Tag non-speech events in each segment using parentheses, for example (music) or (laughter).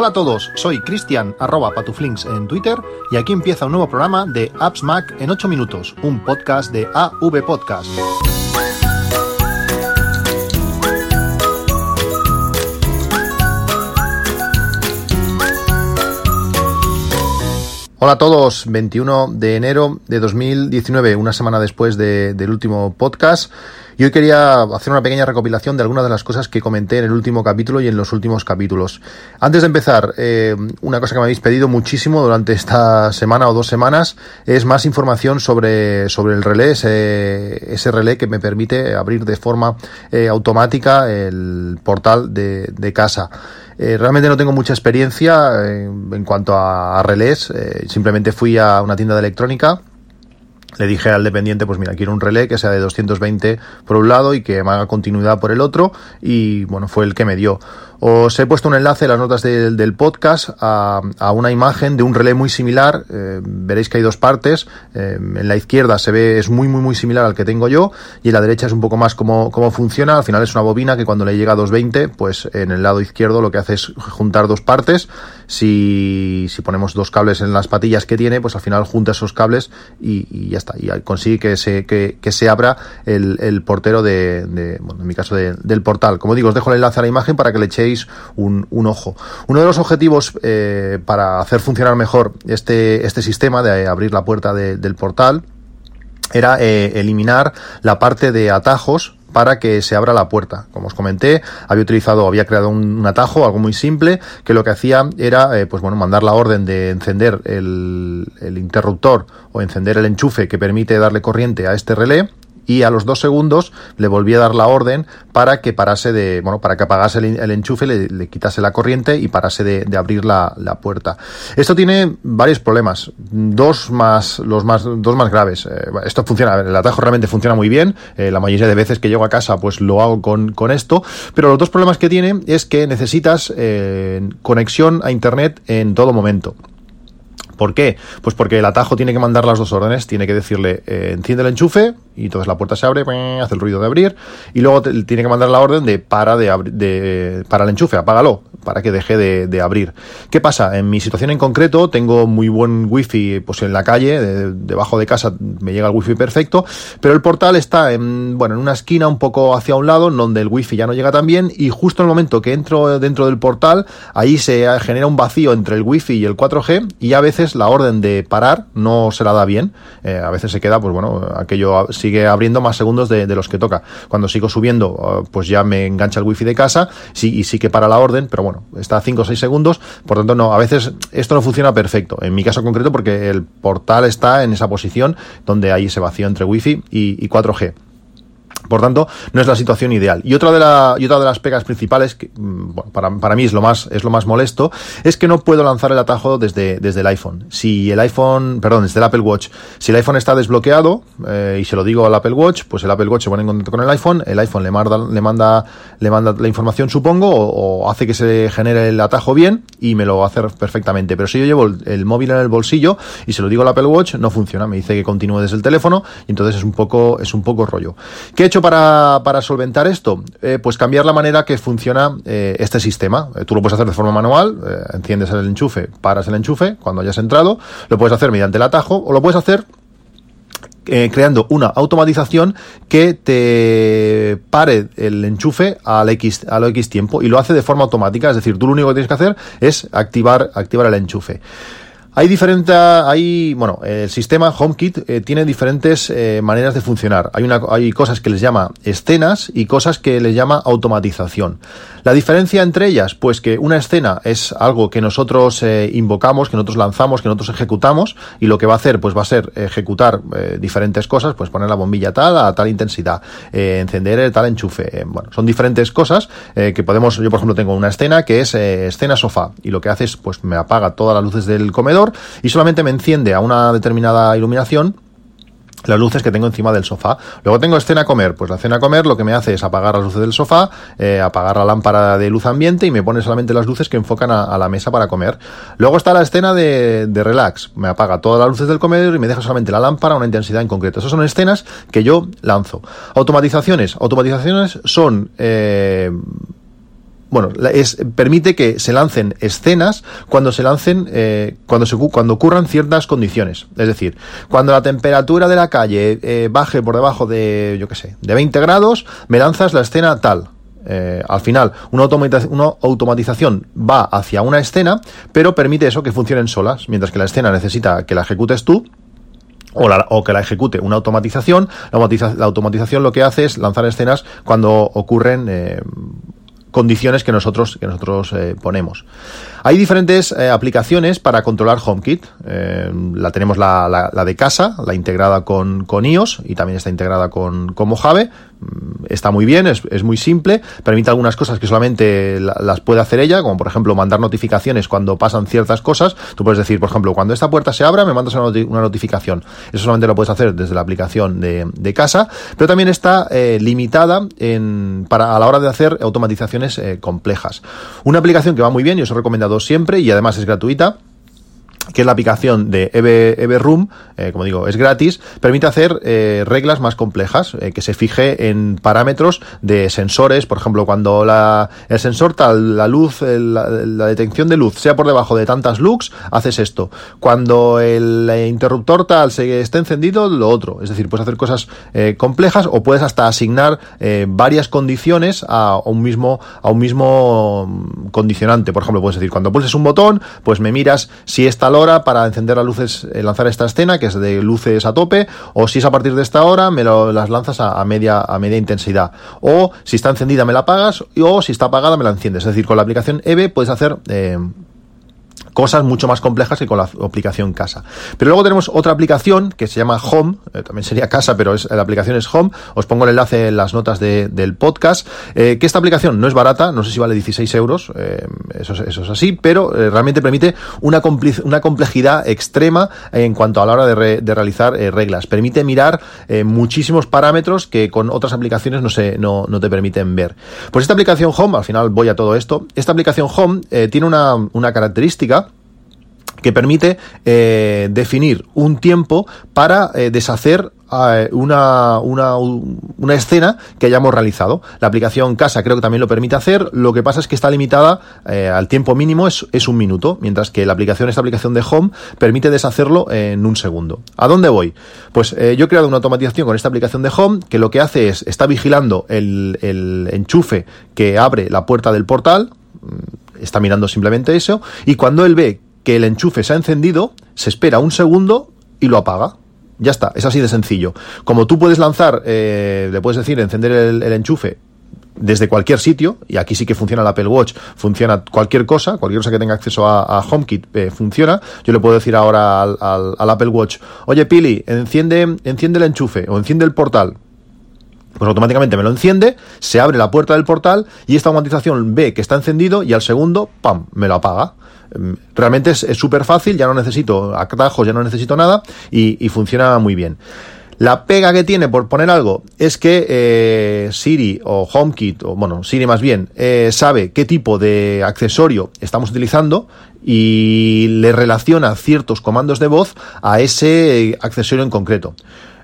Hola a todos, soy Cristian arroba patuflinks en Twitter y aquí empieza un nuevo programa de Apps Mac en 8 minutos, un podcast de AV Podcast. Hola a todos, 21 de enero de 2019, una semana después de, del último podcast. Y hoy quería hacer una pequeña recopilación de algunas de las cosas que comenté en el último capítulo y en los últimos capítulos. Antes de empezar, eh, una cosa que me habéis pedido muchísimo durante esta semana o dos semanas es más información sobre, sobre el relé, ese, relé que me permite abrir de forma eh, automática el portal de, casa. Eh, realmente no tengo mucha experiencia en cuanto a, relés. Simplemente fui a una tienda de electrónica le dije al dependiente, pues mira, quiero un relé que sea de 220 por un lado y que me haga continuidad por el otro y bueno, fue el que me dio. Os he puesto un enlace en las notas del, podcast a, a, una imagen de un relé muy similar. Eh, veréis que hay dos partes. Eh, en la izquierda se ve, es muy, muy, muy similar al que tengo yo. Y en la derecha es un poco más cómo, funciona. Al final es una bobina que cuando le llega a 220, pues en el lado izquierdo lo que hace es juntar dos partes. Si, si ponemos dos cables en las patillas que tiene, pues al final junta esos cables y, y ya está. Y consigue que se, que, que se abra el, el portero de, bueno, en mi caso de, del portal. Como digo, os dejo el enlace a la imagen para que le echéis un, ojo. Uno de los objetivos eh, para hacer funcionar mejor este, este sistema de abrir la puerta de, del portal era eh, eliminar la parte de atajos para que se abra la puerta. Como os comenté, había utilizado, había creado un, atajo, algo muy simple, que lo que hacía era, eh, pues bueno, mandar la orden de encender el interruptor o encender el enchufe que permite darle corriente a este relé y a los dos segundos le volví a dar la orden para que parase de, bueno, para que apagase el, enchufe, le, le, quitase la corriente y parase de, abrir la, la, puerta. Esto tiene varios problemas, dos más, los más, dos más graves. Eh, esto funciona, el atajo realmente funciona muy bien, eh, la mayoría de veces que llego a casa pues lo hago con, con esto, pero los dos problemas que tiene es que necesitas eh, conexión a internet en todo momento. ¿Por qué? Pues porque el atajo tiene que mandar las dos órdenes, tiene que decirle eh, enciende el enchufe y entonces la puerta se abre, hace el ruido de abrir y luego tiene que mandar la orden de para de, de para el enchufe, apágalo para que deje de, abrir. ¿Qué pasa? En mi situación en concreto tengo muy buen wifi pues en la calle, de, debajo de casa me llega el wifi perfecto, pero el portal está en, bueno, en una esquina un poco hacia un lado donde el wifi ya no llega tan bien y justo en el momento que entro dentro del portal ahí se genera un vacío entre el wifi y el 4G y a veces la orden de parar no se la da bien, eh, a veces se queda pues bueno, aquello sigue abriendo más segundos de, los que toca. Cuando sigo subiendo pues ya me engancha el wifi de casa sí, y sí que para la orden, pero bueno, está a 5 o 6 segundos, por tanto no, a veces esto no funciona perfecto, en mi caso concreto porque el portal está en esa posición donde hay ese vacío entre wifi y 4G. Por tanto, no es la situación ideal. Y otra de, la, y otra de las pegas principales, que mm, bueno, para, para mí es lo, más, es lo más molesto, es que no puedo lanzar el atajo desde, desde el iPhone. Si el iPhone, perdón, desde el Apple Watch, si el iPhone está desbloqueado, eh, y se lo digo al Apple Watch, pues el Apple Watch se pone en contacto con el iPhone, el iPhone le manda, le manda, le manda la información, supongo, o, hace que se genere el atajo bien y me lo hace perfectamente. Pero si yo llevo el, el, móvil en el bolsillo y se lo digo al Apple Watch, no funciona. Me dice que continúe desde el teléfono y entonces es un poco, es un poco rollo. ¿Qué he hecho para, solventar esto? Eh, pues cambiar la manera que funciona eh, este sistema. Eh, tú lo puedes hacer de forma manual, enciendes el enchufe, paras el enchufe cuando hayas entrado, lo puedes hacer mediante el atajo o lo puedes hacer creando una automatización que te pare el enchufe al X, al X tiempo y lo hace de forma automática, es decir, tú lo único que tienes que hacer es activar, activar el enchufe. Hay diferentes, hay, bueno, el sistema HomeKit eh, tiene diferentes eh, maneras de funcionar. Hay, una, hay cosas que les llama escenas y cosas que les llama automatización. La diferencia entre ellas, pues que una escena es algo que nosotros eh, invocamos, que nosotros lanzamos, que nosotros ejecutamos y lo que va a hacer, pues va a ser ejecutar eh, diferentes cosas, pues poner la bombilla tal a tal intensidad, eh, encender tal enchufe. bueno, son diferentes cosas que podemos, yo por ejemplo tengo una escena que es escena sofá y lo que hace es, pues me apaga todas las luces del comedor y solamente me enciende a una determinada iluminación las luces que tengo encima del sofá. Luego tengo escena a comer. Pues la escena a comer lo que me hace es apagar las luces del sofá, eh, apagar la lámpara de luz ambiente y me pone solamente las luces que enfocan a, a la mesa para comer. Luego está la escena de, de, relax. Me apaga todas las luces del comedor y me deja solamente la lámpara a una intensidad en concreto. Esas son escenas que yo lanzo. Automatizaciones. Automatizaciones son... Eh, bueno, es, permite que se lancen escenas cuando se lancen, eh, cuando, se, cuando ocurran ciertas condiciones. Es decir, cuando la temperatura de la calle eh, baje por debajo de, yo qué sé, de 20 grados, me lanzas la escena tal. Eh, al final, una, una, automatización va hacia una escena, pero permite eso que funcionen solas, mientras que la escena necesita que la ejecutes tú o, la, o, que la ejecute una automatización. La, automatización lo que hace es lanzar escenas cuando ocurren eh, condiciones que nosotros, que nosotros eh, ponemos. Hay diferentes eh, aplicaciones para controlar HomeKit. Eh, la tenemos la, la, de casa, la integrada con, con, iOS y también está integrada con, con Mojave. Mm, está muy bien, es, es, muy simple, permite algunas cosas que solamente las puede hacer ella, como por ejemplo mandar notificaciones cuando pasan ciertas cosas. Tú puedes decir, por ejemplo, cuando esta puerta se abra, me mandas una, notificación. Eso solamente lo puedes hacer desde la aplicación de, de casa, pero también está eh, limitada en, para, a la hora de hacer automatizaciones eh, complejas. Una aplicación que va muy bien y os he recomendado siempre y además es gratuita que es la aplicación de EV, Room, eh, como digo, es gratis, permite hacer eh, reglas más complejas, eh, que se fije en parámetros de sensores, por ejemplo, cuando la, el sensor tal, la luz, la, detección de luz sea por debajo de tantas lux, haces esto. Cuando el interruptor tal se esté encendido, lo otro. Es decir, puedes hacer cosas complejas o puedes hasta asignar varias condiciones a un mismo, a un mismo mm, condicionante. Por ejemplo, puedes decir, cuando pulses un botón, pues me miras si esta hora para encender las luces, eh, lanzar esta escena, que es de luces a tope, o si es a partir de esta hora, me lo, las lanzas a, media, a media intensidad. O si está encendida, me la apagas, o si está apagada, me la enciendes. Es decir, con la aplicación EVE puedes hacer eh, cosas mucho más complejas que con la aplicación casa. Pero luego tenemos otra aplicación que se llama Home, eh, también sería casa, pero es, la aplicación es Home. Os pongo el enlace en las notas del podcast. Eh, que esta aplicación no es barata, no sé si vale 16 euros, eh, eso, es así, pero realmente permite una, complejidad extrema en cuanto a la hora de, de realizar reglas. Permite mirar muchísimos parámetros que con otras aplicaciones no, se, no, no, te permiten ver. Pues esta aplicación Home, al final voy a todo esto, esta aplicación Home tiene una, una característica que permite eh, definir un tiempo para eh, deshacer eh, una, una, una, escena que hayamos realizado. La aplicación casa creo que también lo permite hacer, lo que pasa es que está limitada al tiempo mínimo, es, es, un minuto, mientras que la aplicación, esta aplicación de Home, permite deshacerlo en un segundo. ¿A dónde voy? Pues yo he creado una automatización con esta aplicación de Home que lo que hace es, está vigilando el, el enchufe que abre la puerta del portal, mm, está mirando simplemente eso, y cuando él ve que el enchufe se ha encendido, se espera un segundo y lo apaga. Ya está, es así de sencillo. Como tú puedes lanzar, eh, le puedes decir encender el, enchufe desde cualquier sitio, y aquí sí que funciona el Apple Watch, funciona cualquier cosa, cualquier cosa que tenga acceso a, HomeKit eh, funciona. Yo le puedo decir ahora al, al, Apple Watch, oye Pili, enciende, enciende el enchufe o enciende el portal. Pues automáticamente me lo enciende, se abre la puerta del portal y esta automatización ve que está encendido y al segundo, ¡pam!, me lo apaga. Em, realmente es súper fácil, ya no necesito atajos, ya no necesito nada y, funciona muy bien. La pega que tiene, por poner algo, es que eh, Siri o HomeKit, o bueno, Siri más bien, eh, sabe qué tipo de accesorio estamos utilizando y le relaciona ciertos comandos de voz a ese accesorio en concreto.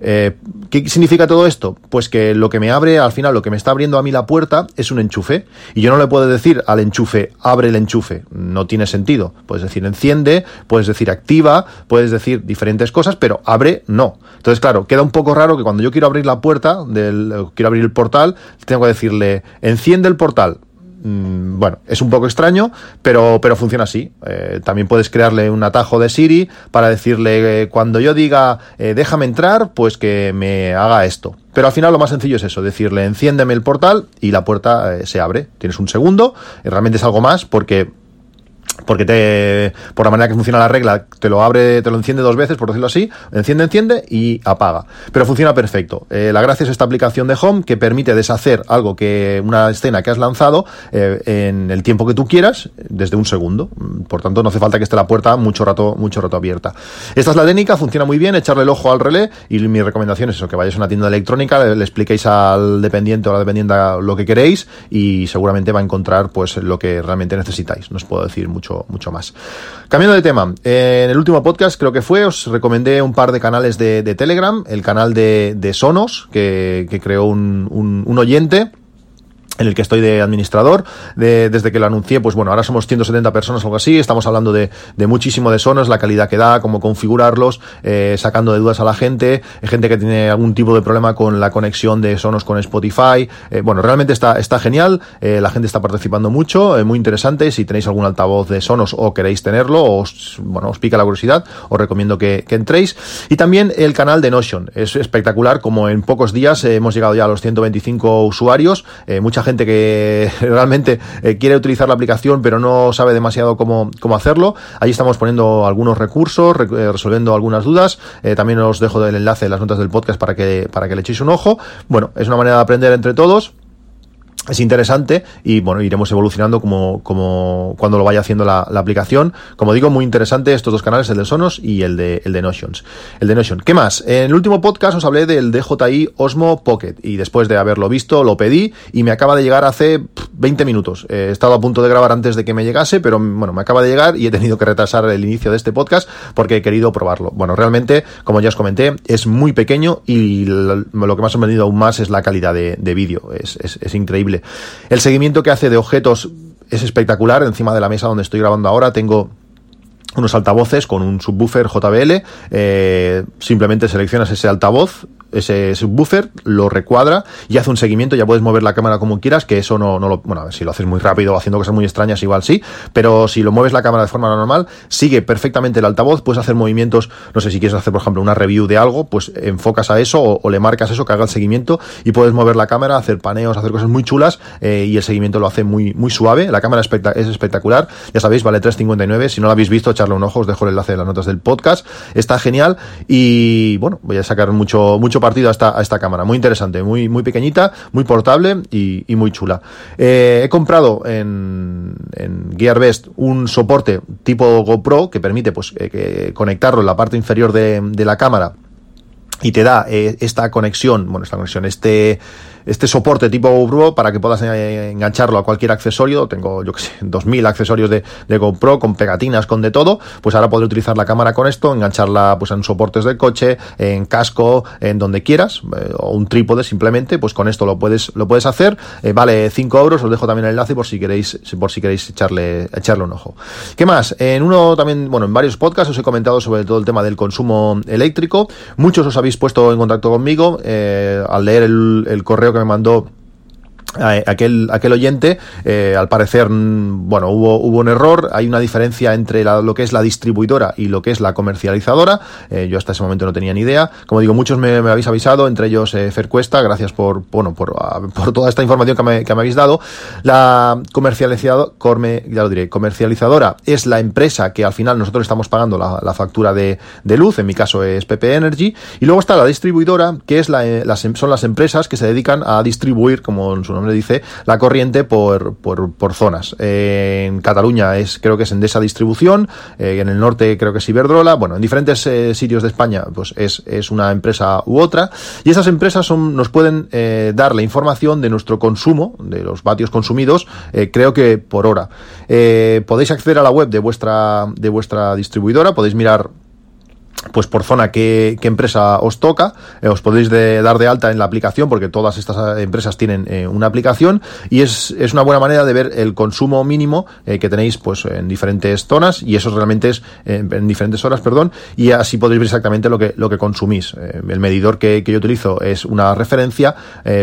Eh, ¿Qué significa todo esto? Pues que lo que me abre, al final, lo que me está abriendo a mí la puerta es un enchufe. Y yo no le puedo decir al enchufe, abre el enchufe. No tiene sentido. Puedes decir enciende, puedes decir activa, puedes decir diferentes cosas, pero abre no. Entonces, claro, queda un poco raro que cuando yo quiero abrir la puerta, del, quiero abrir el portal, tengo que decirle, enciende el portal Mm, bueno, es un poco extraño, pero, pero funciona así. Eh, también puedes crearle un atajo de Siri para decirle eh, cuando yo diga eh, déjame entrar, pues que me haga esto. Pero al final lo más sencillo es eso, decirle enciéndeme el portal y la puerta se abre. Tienes un segundo, realmente es algo más porque porque te, por la manera que funciona la regla, te lo abre, te lo enciende dos veces, por decirlo así, enciende, enciende y apaga. Pero funciona perfecto. Eh, la gracia es esta aplicación de Home que permite deshacer algo que, una escena que has lanzado eh, en el tiempo que tú quieras, desde un segundo. Por tanto, no hace falta que esté la puerta mucho rato, mucho rato abierta. Esta es la técnica, funciona muy bien, echarle el ojo al relé y mi recomendación es eso, que vayáis a una tienda electrónica, le, expliquéis al dependiente o a la dependiente lo que queréis y seguramente va a encontrar pues lo que realmente necesitáis. No os puedo decir mucho mucho, más. Cambiando de tema, en el último podcast creo que fue, os recomendé un par de canales de, Telegram, el canal de, Sonos, que, creó un, oyente en el que estoy de administrador, desde que lo anuncié, pues bueno, ahora somos 170 personas algo así, estamos hablando de, muchísimo de sonos, la calidad que da, cómo configurarlos, eh, sacando de dudas a la gente, gente que tiene algún tipo de problema con la conexión de sonos con Spotify, eh, bueno, realmente está, está genial, eh, la gente está participando mucho, muy interesante, si tenéis algún altavoz de sonos o queréis tenerlo, os, bueno, os pica la curiosidad, os recomiendo que, que entréis, y también el canal de Notion, es espectacular, como en pocos días hemos llegado ya a los 125 usuarios, mucha gente gente que (laughs) realmente eh, quiere utilizar la aplicación pero no sabe demasiado cómo, cómo hacerlo. Ahí estamos poniendo algunos recursos, eh, resolviendo algunas dudas. Eh, también os dejo el enlace en las notas del podcast para que, para que le echéis un ojo. Bueno, es una manera de aprender entre todos es interesante y bueno, iremos evolucionando como, como cuando lo vaya haciendo la, aplicación. Como digo, muy interesante estos dos canales, el de Sonos y el de, el de Notions. El de Notion. ¿Qué más? En el último podcast os hablé del DJI Osmo Pocket y después de haberlo visto lo pedí y me acaba de llegar hace 20 minutos. he estado a punto de grabar antes de que me llegase, pero bueno, me acaba de llegar y he tenido que retrasar el inicio de este podcast porque he querido probarlo. Bueno, realmente, como ya os comenté, es muy pequeño y lo, que más ha venido aún más es la calidad de, vídeo. es increíble. El seguimiento que hace de objetos es espectacular. Encima de la mesa donde estoy grabando ahora tengo unos altavoces con un subwoofer JBL. Eh, simplemente seleccionas ese altavoz, ese subwoofer, lo recuadra y hace un seguimiento, ya puedes mover la cámara como quieras, que eso no, no lo, bueno, si lo haces muy rápido o haciendo cosas muy extrañas, igual sí, pero si lo mueves la cámara de forma normal, sigue perfectamente el altavoz, puedes hacer movimientos, no sé si quieres hacer, por ejemplo, una review de algo, pues enfocas a eso o, le marcas eso, que el seguimiento y puedes mover la cámara, hacer paneos, hacer cosas muy chulas eh, y el seguimiento lo hace muy, muy suave, la cámara es espectacular, ya sabéis, vale 3.59, si no lo habéis visto, echarle un ojo, os dejo el enlace de las notas del podcast, está genial y bueno, voy a sacar mucho, mucho partido a esta, a esta cámara. Muy interesante, muy, muy pequeñita, muy portable y, muy chula. Eh, he comprado en, en GearBest un soporte tipo GoPro que permite pues, eh, conectarlo en la parte inferior de, la cámara y te da eh, esta conexión, bueno, esta conexión, este este soporte tipo GoPro para que puedas eh, engancharlo a cualquier accesorio. Tengo, yo que sé, (laughs) 2000 accesorios de, GoPro con pegatinas, con de todo. Pues ahora podré utilizar la cámara con esto, engancharla pues en soportes del coche, en casco, en donde quieras, eh, o un trípode simplemente, pues con esto lo puedes, lo puedes hacer. Eh, vale 5 euros, os dejo también el enlace por si queréis, por si queréis echarle, echarle un ojo. ¿Qué más? En uno también, bueno, en varios podcasts os he comentado sobre todo el tema del consumo eléctrico. Muchos os habéis puesto en contacto conmigo al leer el, el correo que me mandó aquel, aquel oyente, eh, al parecer, mm, bueno, hubo, hubo un error, hay una diferencia entre lo que es la distribuidora y lo que es la comercializadora, eh, yo hasta ese momento no tenía ni idea, como digo, muchos me, habéis avisado, entre ellos eh, Fercuesta, gracias por, bueno, por, por, toda esta información que me, que me habéis dado, la comercializadora, ya lo diré, comercializadora es la empresa que al final nosotros estamos pagando la, la factura de, de, luz, en mi caso es PP Energy, y luego está la distribuidora, que es la, las, son las empresas que se dedican a distribuir, como en su nombre dice, la corriente por, por, por zonas. Eh, en Cataluña es, creo que es Endesa Distribución, eh, en el norte creo que es Iberdrola, bueno, en diferentes eh, sitios de España pues es, es, una empresa u otra, y esas empresas son, nos pueden dar la información de nuestro consumo, de los vatios consumidos, creo que por hora. podéis acceder a la web de vuestra, de vuestra distribuidora, podéis mirar pues por zona qué, empresa os toca, eh, os podéis dar de alta en la aplicación porque todas estas eh, empresas tienen eh, una aplicación y es, es, una buena manera de ver el consumo mínimo que tenéis pues en diferentes zonas y eso realmente es en diferentes horas, perdón, y así podéis ver exactamente lo que, lo que consumís. el medidor que, que, yo utilizo es una referencia,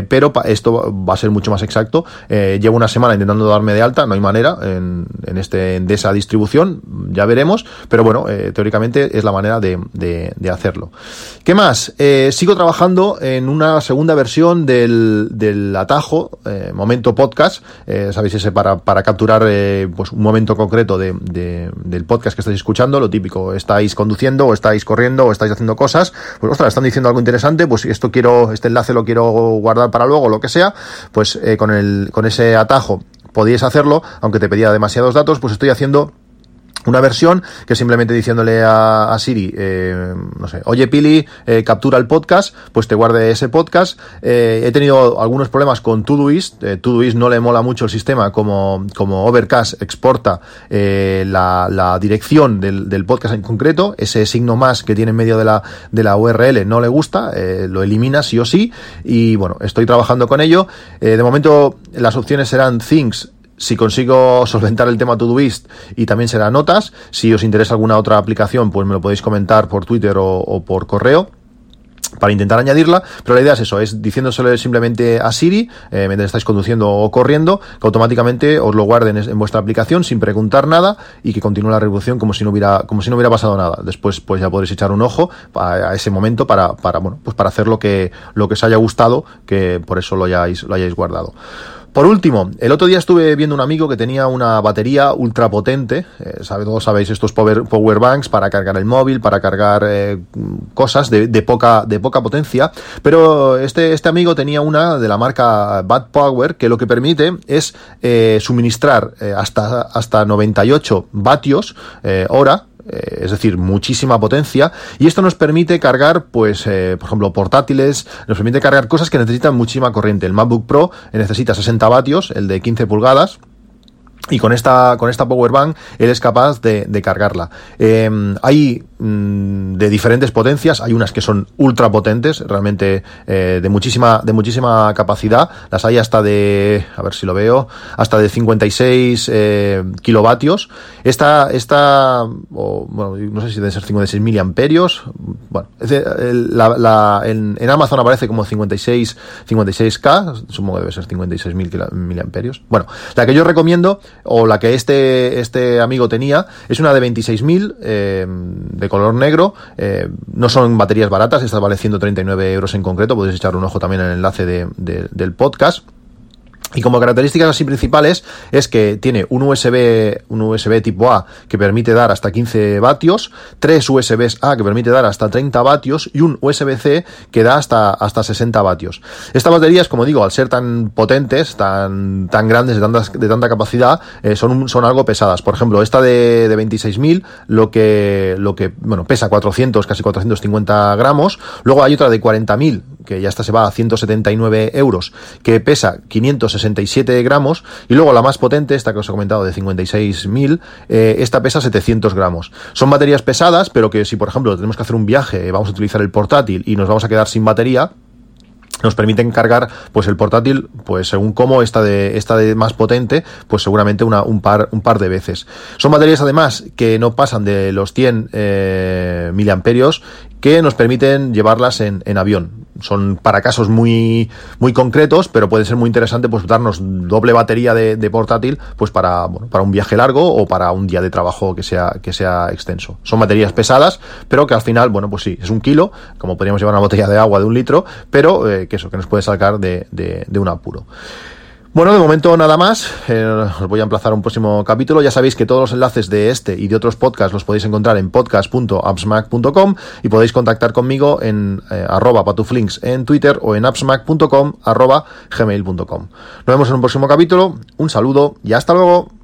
pero esto va a ser mucho más exacto. llevo una semana intentando darme de alta, no hay manera en, en este, de esa distribución, ya veremos, pero bueno, teóricamente es la manera de, de, hacerlo. ¿Qué más? Eh, sigo trabajando en una segunda versión del, del atajo, eh, momento podcast, eh, sabéis ese para, para capturar pues un momento concreto de, del podcast que estáis escuchando, lo típico, estáis conduciendo o estáis corriendo o estáis haciendo cosas, pues ostras, están diciendo algo interesante, pues esto quiero, este enlace lo quiero guardar para luego, lo que sea, pues con, el, con ese atajo podíais hacerlo, aunque te pedía demasiados datos, pues estoy haciendo una versión que simplemente diciéndole a, Siri, eh, no sé, oye Pili, eh, captura el podcast, pues te guarde ese podcast. Eh, he tenido algunos problemas con Todoist. Todoist no le mola mucho el sistema como, como Overcast exporta la, la, dirección del, del, podcast en concreto. Ese signo más que tiene en medio de la, de la URL no le gusta, lo elimina sí o sí. Y bueno, estoy trabajando con ello. de momento las opciones serán Things si consigo solventar el tema Todoist y también será notas. Si os interesa alguna otra aplicación, pues me lo podéis comentar por Twitter o, por correo para intentar añadirla, pero la idea es eso, es diciéndoselo simplemente a Siri, eh, mientras estáis conduciendo o corriendo, que automáticamente os lo guarden en, vuestra aplicación sin preguntar nada y que continúe la revolución como si no hubiera, como si no hubiera pasado nada. Después, pues ya podréis echar un ojo a, ese momento para, para, bueno, pues para hacer lo que, lo que os haya gustado, que por eso lo hayáis, lo hayáis guardado. Por último, el otro día estuve viendo un amigo que tenía una batería ultra potente, eh, todos sabéis estos power, power, banks para cargar el móvil, para cargar eh, cosas de, poca, de poca potencia, pero este, este amigo tenía una de la marca Bad Power que lo que permite es eh, suministrar hasta, hasta 98 vatios hora eh, es decir, muchísima potencia, y esto nos permite cargar, pues, eh, por ejemplo, portátiles, nos permite cargar cosas que necesitan muchísima corriente. El MacBook Pro necesita 60 vatios, el de 15 pulgadas, y con esta, con esta power bank eres capaz de, cargarla. Eh, hay de diferentes potencias, hay unas que son ultra potentes, realmente eh, de muchísima, de muchísima capacidad. Las hay hasta de, a ver si lo veo, hasta de 56 eh, kilovatios.Esta, esta, bueno, no sé si debe ser 56 miliamperios. Bueno, en, Amazon aparece como 56, 56K, supongo que debe ser 56 mil miliamperios. Bueno, la que yo recomiendo o la que este, este amigo tenía, es una de 26.000 eh, color negro. Eh, no son baterías baratas, esta vale 139 euros en concreto. Podéis echar un ojo también en el enlace de, del podcast. Y como características así principales es que tiene un USB, un USB tipo A que permite dar hasta 15 vatios, tres USBs A que permite dar hasta 30 vatios y un USB-C que da hasta, hasta 60 vatios. Estas baterías, como digo, al ser tan potentes, tan, tan grandes, de tanta, de tanta capacidad, eh, son, son algo pesadas. Por ejemplo, esta de, de 26.000, lo que, lo que, bueno, pesa 400, casi 450 gramos. Luego hay otra de 40.000, que ya esta se va a 179 euros, que pesa 560 67 gramos, y luego la más potente, esta que os he comentado de 56.000, eh, esta pesa 700 gramos. Son baterías pesadas, pero que si por ejemplo tenemos que hacer un viaje, vamos a utilizar el portátil y nos vamos a quedar sin batería, nos permiten cargar pues el portátil pues según cómo esta de de más potente pues seguramente una, un par un par de veces son baterías además que no pasan de los 100 eh, miliamperios que nos permiten llevarlas en, avión. Son para casos muy, muy concretos, pero puede ser muy interesante pues darnos doble batería de, de portátil pues para, bueno, para un viaje largo o para un día de trabajo que sea, que sea extenso. Son baterías pesadas, pero que al final, bueno, pues sí, es un kilo, como podríamos llevar una botella de agua de un litro, pero eh, que eso, que nos puede sacar de, de, de un apuro. Bueno, de momento nada más. Eh, os voy a emplazar un próximo capítulo. Ya sabéis que todos los enlaces de este y de otros podcasts los podéis encontrar en podcast.appsmac.com y podéis contactar conmigo en eh, arroba patuflinks en Twitter o en appsmac.com arroba gmail.com. Nos vemos en un próximo capítulo. Un saludo y hasta luego.